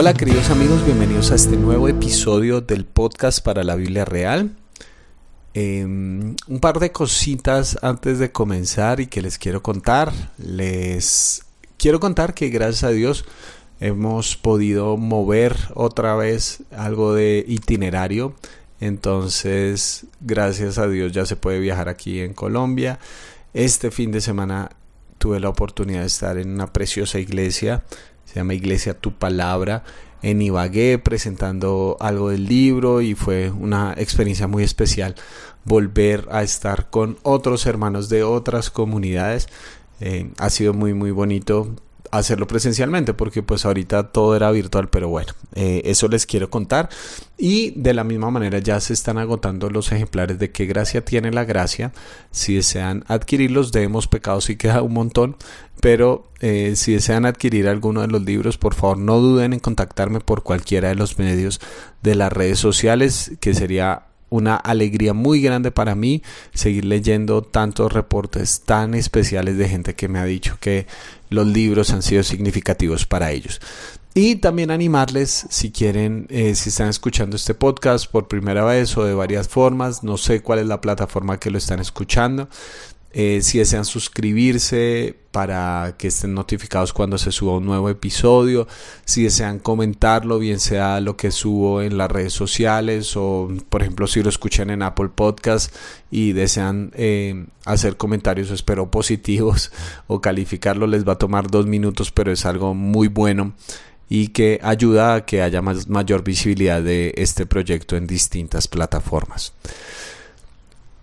Hola queridos amigos, bienvenidos a este nuevo episodio del podcast para la Biblia Real. Em, un par de cositas antes de comenzar y que les quiero contar. Les quiero contar que gracias a Dios hemos podido mover otra vez algo de itinerario. Entonces, gracias a Dios ya se puede viajar aquí en Colombia. Este fin de semana tuve la oportunidad de estar en una preciosa iglesia se llama Iglesia Tu Palabra, en Ibagué presentando algo del libro y fue una experiencia muy especial volver a estar con otros hermanos de otras comunidades. Eh, ha sido muy muy bonito hacerlo presencialmente porque pues ahorita todo era virtual pero bueno eh, eso les quiero contar. Y de la misma manera ya se están agotando los ejemplares de qué gracia tiene la gracia. Si desean adquirirlos debemos pecados y queda un montón pero eh, si desean adquirir alguno de los libros por favor no duden en contactarme por cualquiera de los medios de las redes sociales que sería una alegría muy grande para mí seguir leyendo tantos reportes tan especiales de gente que me ha dicho que los libros han sido significativos para ellos. Y también animarles, si quieren, eh, si están escuchando este podcast por primera vez o de varias formas, no sé cuál es la plataforma que lo están escuchando, eh, si desean suscribirse para que estén notificados cuando se suba un nuevo episodio, si desean comentarlo, bien sea lo que subo en las redes sociales o por ejemplo si lo escuchan en Apple Podcast y desean eh, hacer comentarios, espero positivos o calificarlo, les va a tomar dos minutos, pero es algo muy bueno y que ayuda a que haya más, mayor visibilidad de este proyecto en distintas plataformas.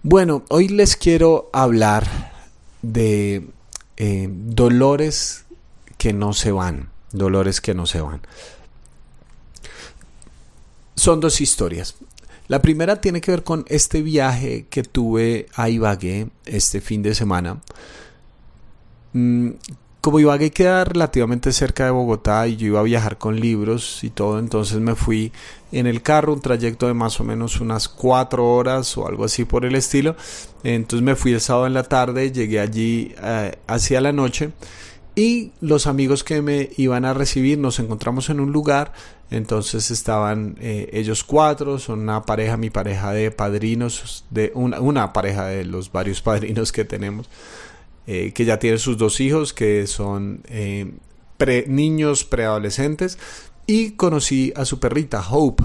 Bueno, hoy les quiero hablar de eh, dolores que no se van, dolores que no se van. Son dos historias. La primera tiene que ver con este viaje que tuve a Ibagué este fin de semana. Mm, como Ibagué queda relativamente cerca de Bogotá y yo iba a viajar con libros y todo, entonces me fui en el carro, un trayecto de más o menos unas cuatro horas o algo así por el estilo. Entonces me fui el sábado en la tarde, llegué allí eh, hacia la noche y los amigos que me iban a recibir nos encontramos en un lugar. Entonces estaban eh, ellos cuatro, son una pareja, mi pareja de padrinos, de una, una pareja de los varios padrinos que tenemos. Eh, que ya tiene sus dos hijos, que son eh, niños preadolescentes, y conocí a su perrita, Hope,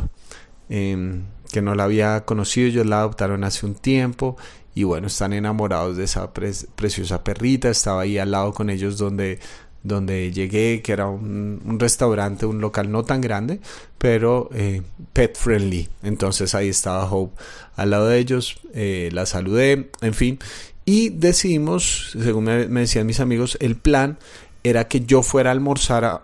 em, que no la había conocido, ellos la adoptaron hace un tiempo, y bueno, están enamorados de esa preciosa perrita, estaba ahí al lado con ellos donde donde llegué, que era un, restaurante, un local no tan grande, pero eh, pet friendly. Entonces ahí estaba Hope al lado de ellos, la saludé, en fin, y decidimos, según me, decían mis amigos, el plan era que yo fuera a almorzar, a,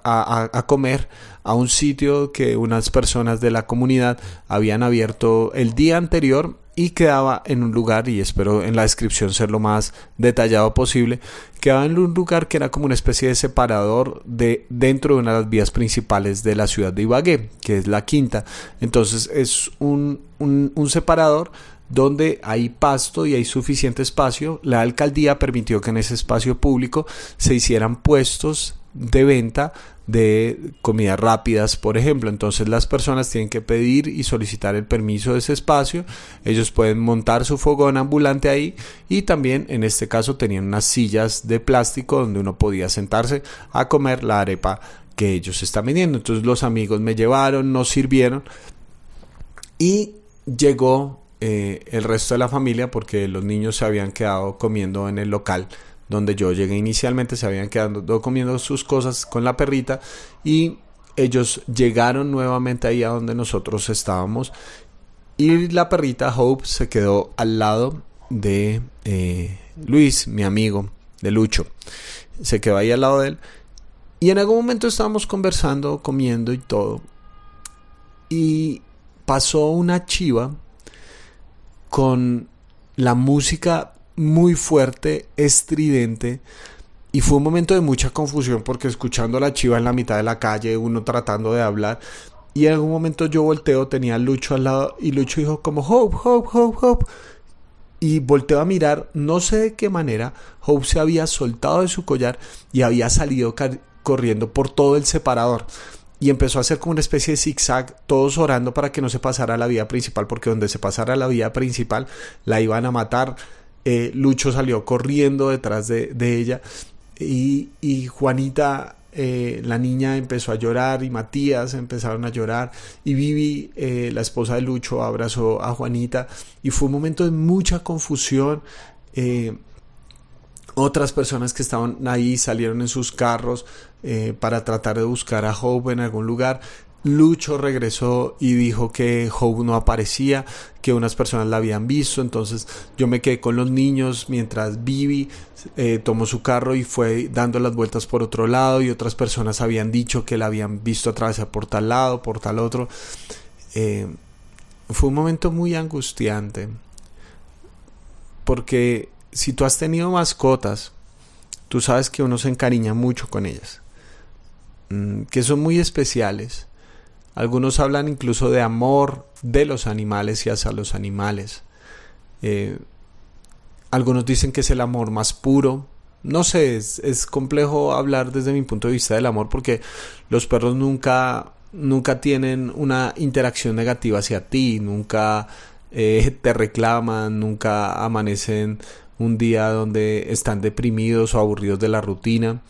a, comer a un sitio que unas personas de la comunidad habían abierto el día anterior y quedaba en un lugar, y espero en la descripción ser lo más detallado posible, quedaba en un lugar que era como una especie de separador de dentro de una de las vías principales de la ciudad de Ibagué, que es la quinta. Entonces es un, un, un separador donde hay pasto y hay suficiente espacio, la alcaldía permitió que en ese espacio público se hicieran puestos de venta de comidas rápidas, por ejemplo. Entonces las personas tienen que pedir y solicitar el permiso de ese espacio. Ellos pueden montar su fogón ambulante ahí y también en este caso tenían unas sillas de plástico donde uno podía sentarse a comer la arepa que ellos están vendiendo. Entonces los amigos me llevaron, nos sirvieron y llegó eh, el resto de la familia porque los niños se habían quedado comiendo en el local donde yo llegué inicialmente, se habían quedado comiendo sus cosas con la perrita y ellos llegaron nuevamente ahí a donde nosotros estábamos y la perrita Hope se quedó al lado de eh, Luis, mi amigo, de Lucho. Se quedó ahí al lado de él. Y en algún momento estábamos conversando, comiendo y todo. Y pasó una chiva con la música muy fuerte, estridente. Y fue un momento de mucha confusión porque escuchando a la chiva en la mitad de la calle, uno tratando de hablar. Y en algún momento yo volteo, tenía Lucho al lado y Lucho dijo como Hope, Hope, Hope, Hope. Y volteo a mirar, no sé de qué manera, Hope se había soltado de su collar y había salido corriendo por todo el separador. Y empezó a hacer como una especie de zigzag, todos orando para que no se pasara la vía principal, porque donde se pasara la vía principal la iban a matar. Eh, Lucho salió corriendo detrás de, ella y, Juanita, eh, la niña, empezó a llorar y Matías empezaron a llorar y Vivi, eh, la esposa de Lucho, abrazó a Juanita y fue un momento de mucha confusión. otras personas que estaban ahí salieron en sus carros eh, para tratar de buscar a Hope en algún lugar. Lucho regresó y dijo que Hope no aparecía, que unas personas la habían visto, entonces yo me quedé con los niños mientras Vivi eh, tomó su carro y fue dando las vueltas por otro lado y otras personas habían dicho que la habían visto atravesar por tal lado, por tal otro. Eh, fue un momento muy angustiante porque si tú has tenido mascotas, tú sabes que uno se encariña mucho con ellas. Mm, que son muy especiales. Algunos hablan incluso de amor de los animales y hacia los animales. Eh, algunos dicen que es el amor más puro. No sé, es, complejo hablar desde mi punto de vista del amor porque los perros nunca, nunca tienen una interacción negativa hacia ti, nunca eh, te reclaman, nunca amanecen un día donde están deprimidos o aburridos de la rutina.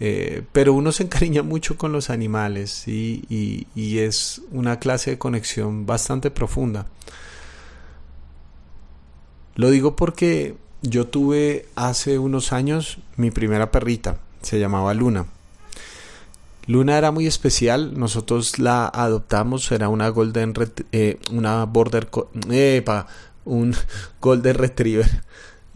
Eh, pero uno se encariña mucho con los animales y, es una clase de conexión bastante profunda. Lo digo porque yo tuve hace unos años mi primera perrita, se llamaba Luna. Luna era muy especial, nosotros la adoptamos, era una golden, eh, una border, un golden retriever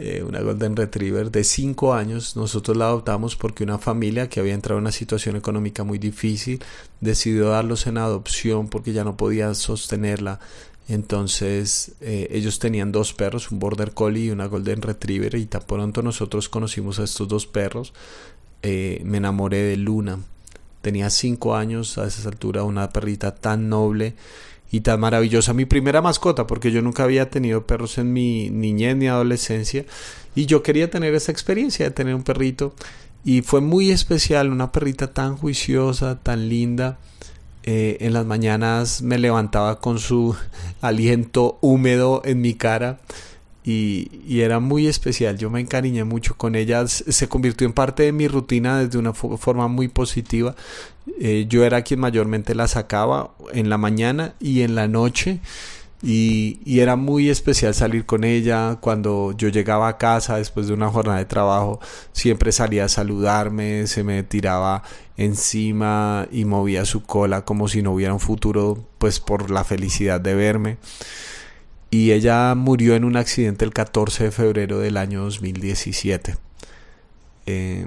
eh, una Golden Retriever de 5 años. Nosotros la adoptamos porque una familia que había entrado en una situación económica muy difícil decidió darlos en adopción porque ya no podía sostenerla. Entonces eh, ellos tenían dos perros, un Border Collie y una Golden Retriever y tan pronto nosotros conocimos a estos dos perros, eh, me enamoré de Luna. Tenía 5 años a esa altura, una perrita tan noble y tan maravillosa. Mi primera mascota, porque yo nunca había tenido perros en mi niñez ni adolescencia. Y yo quería tener esa experiencia de tener un perrito. Y fue muy especial, una perrita tan juiciosa, tan linda. Eh, en las mañanas me levantaba con su aliento húmedo en mi cara y, era muy especial. Yo me encariñé mucho con ella. Se convirtió en parte de mi rutina desde una forma muy positiva. Eh, yo era quien mayormente la sacaba en la mañana y en la noche. Y, y, era muy especial salir con ella. Cuando yo llegaba a casa después de una jornada de trabajo, siempre salía a saludarme, se me tiraba encima y movía su cola como si no hubiera un futuro, pues por la felicidad de verme y ella murió en un accidente el 14 de febrero del año 2017. Eh,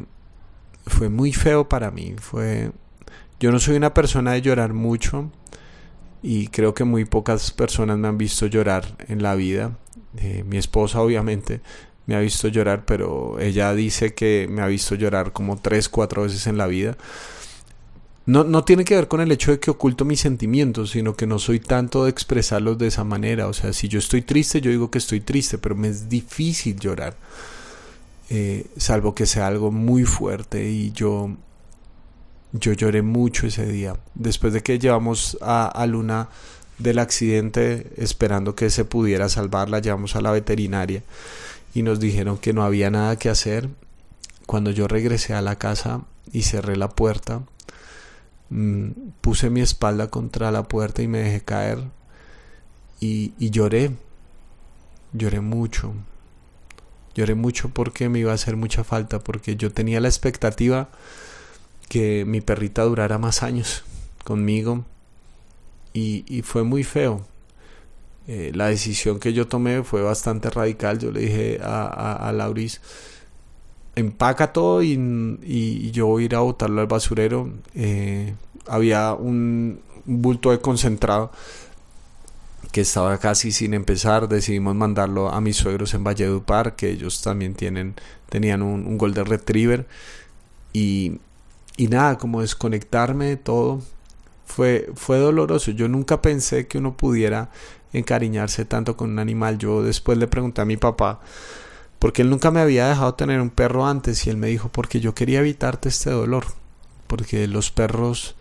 fue muy feo para mí, fue... Yo no soy una persona de llorar mucho y creo que muy pocas personas me han visto llorar en la vida. Eh, mi esposa obviamente me ha visto llorar, pero ella dice que me ha visto llorar como tres, cuatro veces en la vida. No, no tiene que ver con el hecho de que oculto mis sentimientos, sino que no soy tanto de expresarlos de esa manera. O sea, si yo estoy triste, yo digo que estoy triste, pero me es difícil llorar. Eh, salvo que sea algo muy fuerte y yo yo lloré mucho ese día después de que llevamos a, a, Luna del accidente esperando que se pudiera salvarla llevamos a la veterinaria y nos dijeron que no había nada que hacer cuando yo regresé a la casa y cerré la puerta puse mi espalda contra la puerta y me dejé caer y, lloré, lloré mucho, lloré mucho porque me iba a hacer mucha falta, porque yo tenía la expectativa que mi perrita durara más años conmigo y, fue muy feo. Eh, la decisión que yo tomé fue bastante radical. Yo le dije a, a Lauris, empaca todo y, yo voy a ir a botarlo al basurero. Eh, había un bulto de concentrado que estaba casi sin empezar. Decidimos mandarlo a mis suegros en Valledupar, que ellos también tienen, tenían un, un Golden Retriever. Y, y nada, como desconectarme de todo. Fue, fue doloroso. Yo nunca pensé que uno pudiera encariñarse tanto con un animal. Yo después le pregunté a mi papá porque él nunca me había dejado tener un perro antes y él me dijo porque yo quería evitarte este dolor, porque los perros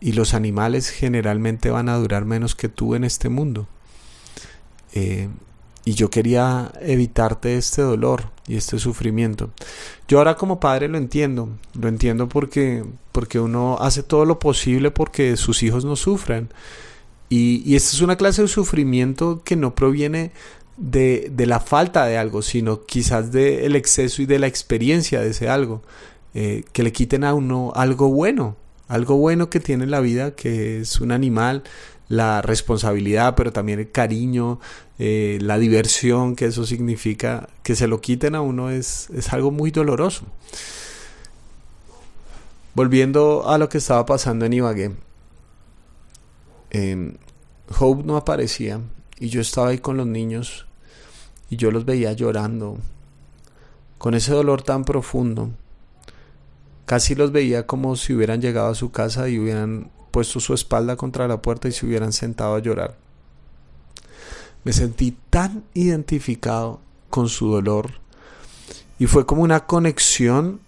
y los animales generalmente van a durar menos que tú en este mundo. Eh, y yo quería evitarte este dolor y este sufrimiento. Yo ahora como padre lo entiendo, lo entiendo porque, porque uno hace todo lo posible porque sus hijos no sufran. Y, y esta es una clase de sufrimiento que no proviene de, de la falta de algo, sino quizás del exceso y de la experiencia de ese algo. Eh, que le quiten a uno algo bueno, algo bueno que tiene la vida, que es un animal, la responsabilidad, pero también el cariño, eh, la diversión que eso significa, que se lo quiten a uno es, es algo muy doloroso. Volviendo a lo que estaba pasando en Ibagué, eh, Hope no aparecía y yo estaba ahí con los niños y yo los veía llorando, con ese dolor tan profundo. Casi los veía como si hubieran llegado a su casa y hubieran puesto su espalda contra la puerta y se hubieran sentado a llorar. Me sentí tan identificado con su dolor y fue como una conexión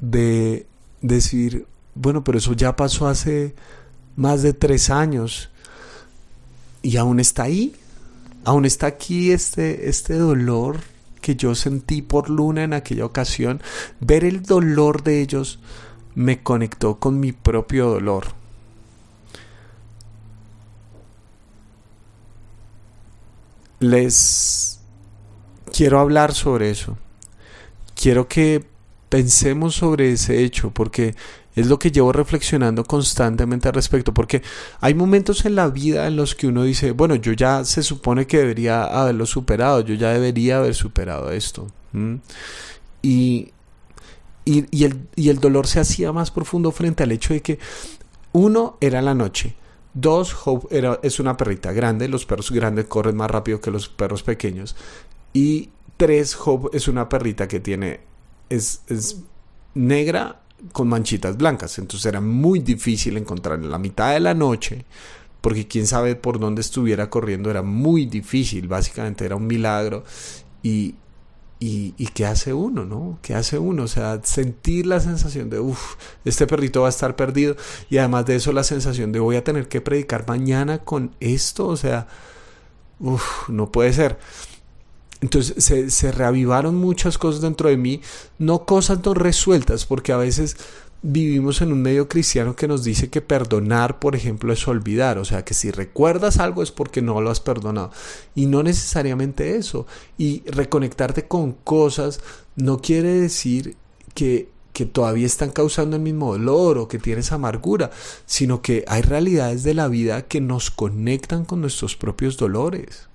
de decir, bueno, pero eso ya pasó hace más de tres años y aún está ahí, aún está aquí este, este dolor que yo sentí por Luna en aquella ocasión, ver el dolor de ellos me conectó con mi propio dolor. Les quiero hablar sobre eso. Quiero que pensemos sobre ese hecho porque es lo que llevo reflexionando constantemente al respecto, porque hay momentos en la vida en los que uno dice, bueno, yo ya se supone que debería haberlo superado, yo ya debería haber superado esto. Y, y, el, y el dolor se hacía más profundo frente al hecho de que uno era la noche, Dos, Hope es una perrita grande. Los perros grandes corren más rápido que los perros pequeños. Y tres, Hope es una perrita que tiene. Es, es negra con manchitas blancas. Entonces era muy difícil encontrar en la mitad de la noche, porque quién sabe por dónde estuviera corriendo, era muy difícil, básicamente era un milagro. Y, y, qué hace uno, ¿no? ¿Qué hace uno? O sea, sentir la sensación de, uff, este perrito va a estar perdido. Y además de eso, la sensación de voy a tener que predicar mañana con esto. O sea, uff, no puede ser. Entonces se, se, reavivaron muchas cosas dentro de mí, no cosas no resueltas, porque a veces vivimos en un medio cristiano que nos dice que perdonar, por ejemplo, es olvidar, o sea, que si recuerdas algo es porque no lo has perdonado, y no necesariamente eso, y reconectarte con cosas no quiere decir que que todavía están causando el mismo dolor o que tienes amargura, sino que hay realidades de la vida que nos conectan con nuestros propios dolores.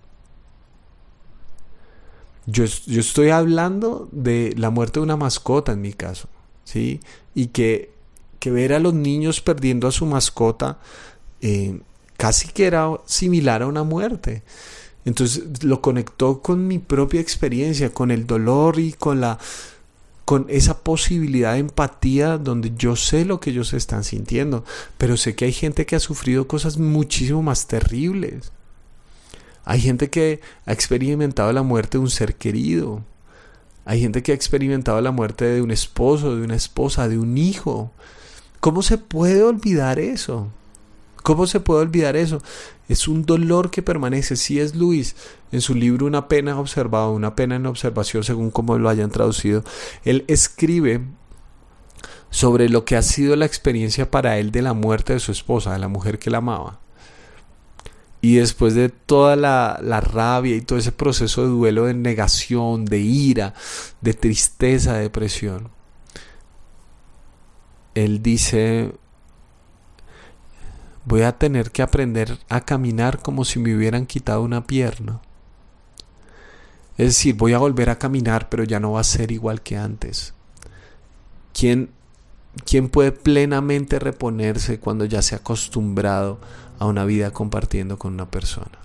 Yo, estoy hablando de la muerte de una mascota en mi caso, ¿sí? Y que, que ver a los niños perdiendo a su mascota eh, casi que era similar a una muerte. Entonces lo conectó con mi propia experiencia, con el dolor y con la con esa posibilidad de empatía donde yo sé lo que ellos están sintiendo, pero sé que hay gente que ha sufrido cosas muchísimo más terribles. Hay gente que ha experimentado la muerte de un ser querido. Hay gente que ha experimentado la muerte de un esposo, de una esposa, de un hijo. ¿Cómo se puede olvidar eso? ¿Cómo se puede olvidar eso? Es un dolor que permanece. Si es Luis, en su libro Una pena observada, una pena en observación, según como lo hayan traducido, él escribe sobre lo que ha sido la experiencia para él de la muerte de su esposa, de la mujer que la amaba. Y después de toda la, rabia y todo ese proceso de duelo, de negación, de ira, de tristeza, de depresión, él dice, voy a tener que aprender a caminar como si me hubieran quitado una pierna. Es decir, voy a volver a caminar, pero ya no va a ser igual que antes. ¿Quién, quién puede plenamente reponerse cuando ya se ha acostumbrado a una vida compartiendo con una persona.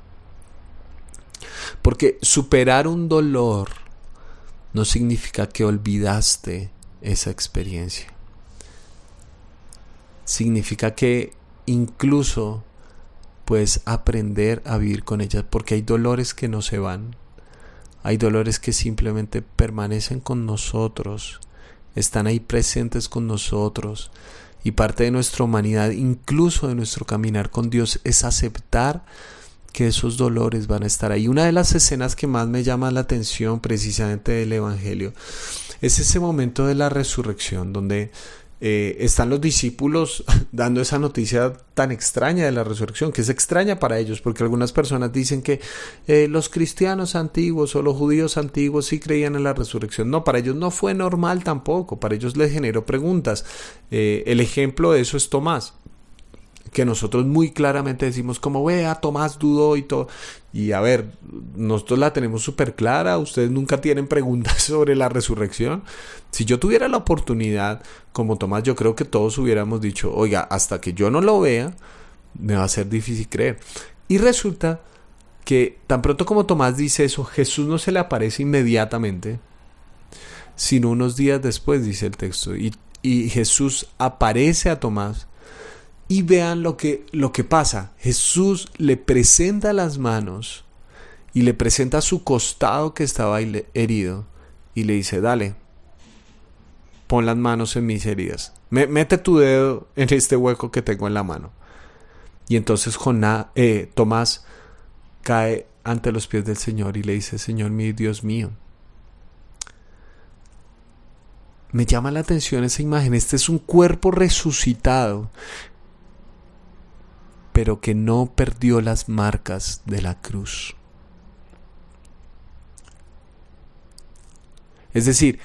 Porque superar un dolor no significa que olvidaste esa experiencia. Significa que incluso puedes aprender a vivir con ella porque hay dolores que no se van. Hay dolores que simplemente permanecen con nosotros, están ahí presentes con nosotros Y parte de nuestra humanidad, incluso de nuestro caminar con Dios, es aceptar que esos dolores van a estar ahí. Una de las escenas que más me llama la atención precisamente del Evangelio es ese momento de la resurrección, donde eh, están los discípulos dando esa noticia tan extraña de la resurrección, que es extraña para ellos, porque algunas personas dicen que eh, los cristianos antiguos o los judíos antiguos sí creían en la resurrección. No, para ellos no fue normal tampoco, para ellos les generó preguntas. Eh, el ejemplo de eso es Tomás que nosotros muy claramente decimos como vea, Tomás dudó y todo. Y a ver, nosotros la tenemos súper clara, ustedes nunca tienen preguntas sobre la resurrección. Si yo tuviera la oportunidad, como Tomás, yo creo que todos hubiéramos dicho, oiga, hasta que yo no lo vea, me va a ser difícil creer. Y resulta que tan pronto como Tomás dice eso, Jesús no se le aparece inmediatamente, sino unos días después, dice el texto. Y, y Jesús aparece a Tomás y vean lo que, lo que pasa. Jesús le presenta las manos y le presenta su costado que estaba herido y le dice, dale, pon las manos en mis heridas. Mete tu dedo en este hueco que tengo en la mano. Y entonces eh, Tomás cae ante los pies del Señor y le dice, Señor mío, Dios mío. Me llama la atención esa imagen. Este es un cuerpo resucitado pero que no perdió las marcas de la cruz. Es decir,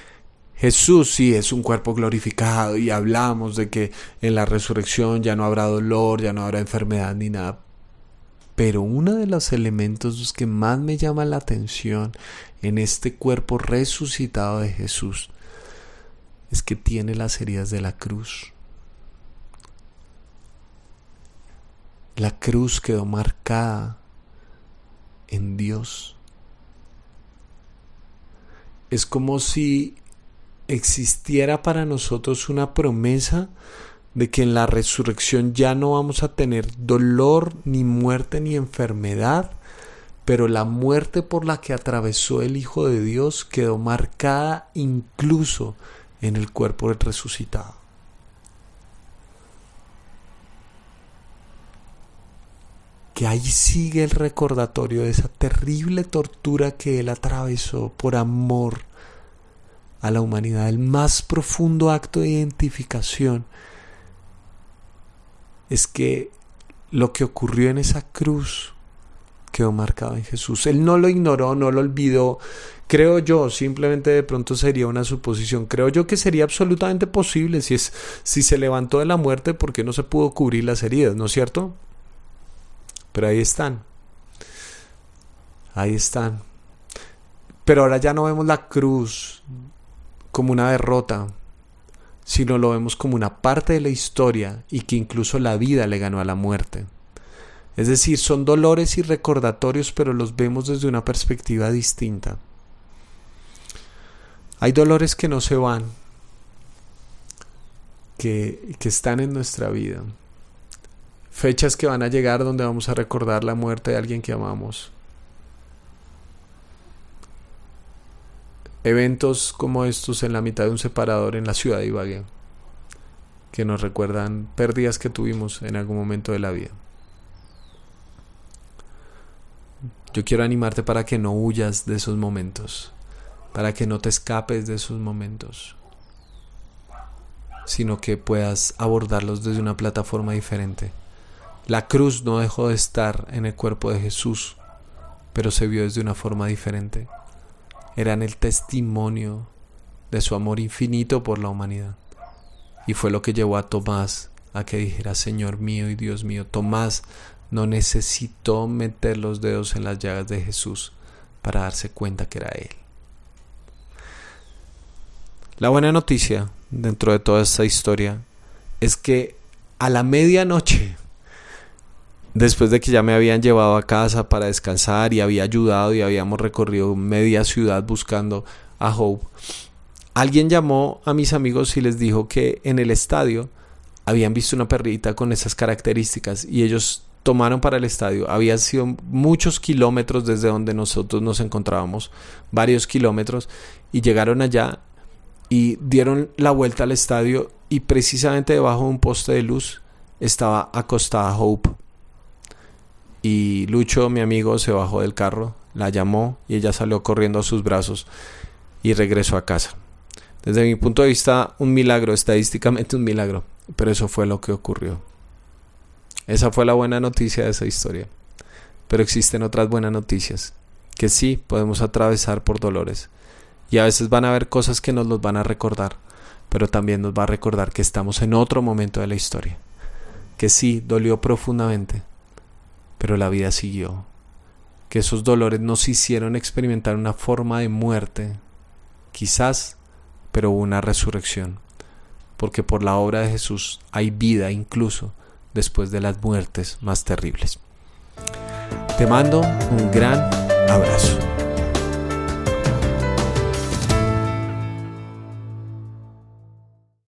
Jesús sí es un cuerpo glorificado y hablamos de que en la resurrección ya no habrá dolor, ya no habrá enfermedad ni nada. Pero uno de los elementos que más me llama la atención en este cuerpo resucitado de Jesús es que tiene las heridas de la cruz. La cruz quedó marcada en Dios. Es como si existiera para nosotros una promesa de que en la resurrección ya no vamos a tener dolor, ni muerte, ni enfermedad, pero la muerte por la que atravesó el Hijo de Dios quedó marcada incluso en el cuerpo del resucitado. Que ahí sigue el recordatorio de esa terrible tortura que él atravesó por amor a la humanidad, el más profundo acto de identificación es que lo que ocurrió en esa cruz quedó marcado en Jesús. Él no lo ignoró, no lo olvidó. Creo yo, simplemente de pronto sería una suposición. Creo yo que sería absolutamente posible si es si se levantó de la muerte porque no se pudo cubrir las heridas, ¿no es cierto? Pero ahí están. Ahí están. Pero ahora ya no vemos la cruz como una derrota, sino lo vemos como una parte de la historia y que incluso la vida le ganó a la muerte. Es decir, son dolores y recordatorios, pero los vemos desde una perspectiva distinta. Hay dolores que no se van, que, que están en nuestra vida fechas que van a llegar donde vamos a recordar la muerte de alguien que amamos. Eventos como estos en la mitad de un separador en la ciudad de Ibagué, que nos recuerdan pérdidas que tuvimos en algún momento de la vida. Yo quiero animarte para que no huyas de esos momentos, para que no te escapes de esos momentos, sino que puedas abordarlos desde una plataforma diferente. La cruz no dejó de estar en el cuerpo de Jesús, pero se vio desde una forma diferente. Eran el testimonio de su amor infinito por la humanidad. Y fue lo que llevó a Tomás a que dijera, Señor mío y Dios mío, Tomás no necesitó meter los dedos en las llagas de Jesús para darse cuenta que era Él. La buena noticia dentro de toda esta historia es que a la medianoche después de que ya me habían llevado a casa para descansar y había ayudado y habíamos recorrido media ciudad buscando a Hope, alguien llamó a mis amigos y les dijo que en el estadio habían visto una perrita con esas características y ellos tomaron para el estadio. Habían sido muchos kilómetros desde donde nosotros nos encontrábamos, varios kilómetros, y llegaron allá y dieron la vuelta al estadio y precisamente debajo de un poste de luz estaba acostada Hope. Y Lucho, mi amigo, se bajó del carro, la llamó y ella salió corriendo a sus brazos y regresó a casa. Desde mi punto de vista, un milagro, estadísticamente un milagro, pero eso fue lo que ocurrió. Esa fue la buena noticia de esa historia. Pero existen otras buenas noticias, que sí podemos atravesar por dolores. Y a veces van a haber cosas que nos los van a recordar, pero también nos va a recordar que estamos en otro momento de la historia. Que sí, dolió profundamente, pero la vida siguió. Que esos dolores nos hicieron experimentar una forma de muerte, quizás, pero una resurrección. Porque por la obra de Jesús hay vida incluso después de las muertes más terribles. Te mando un gran abrazo.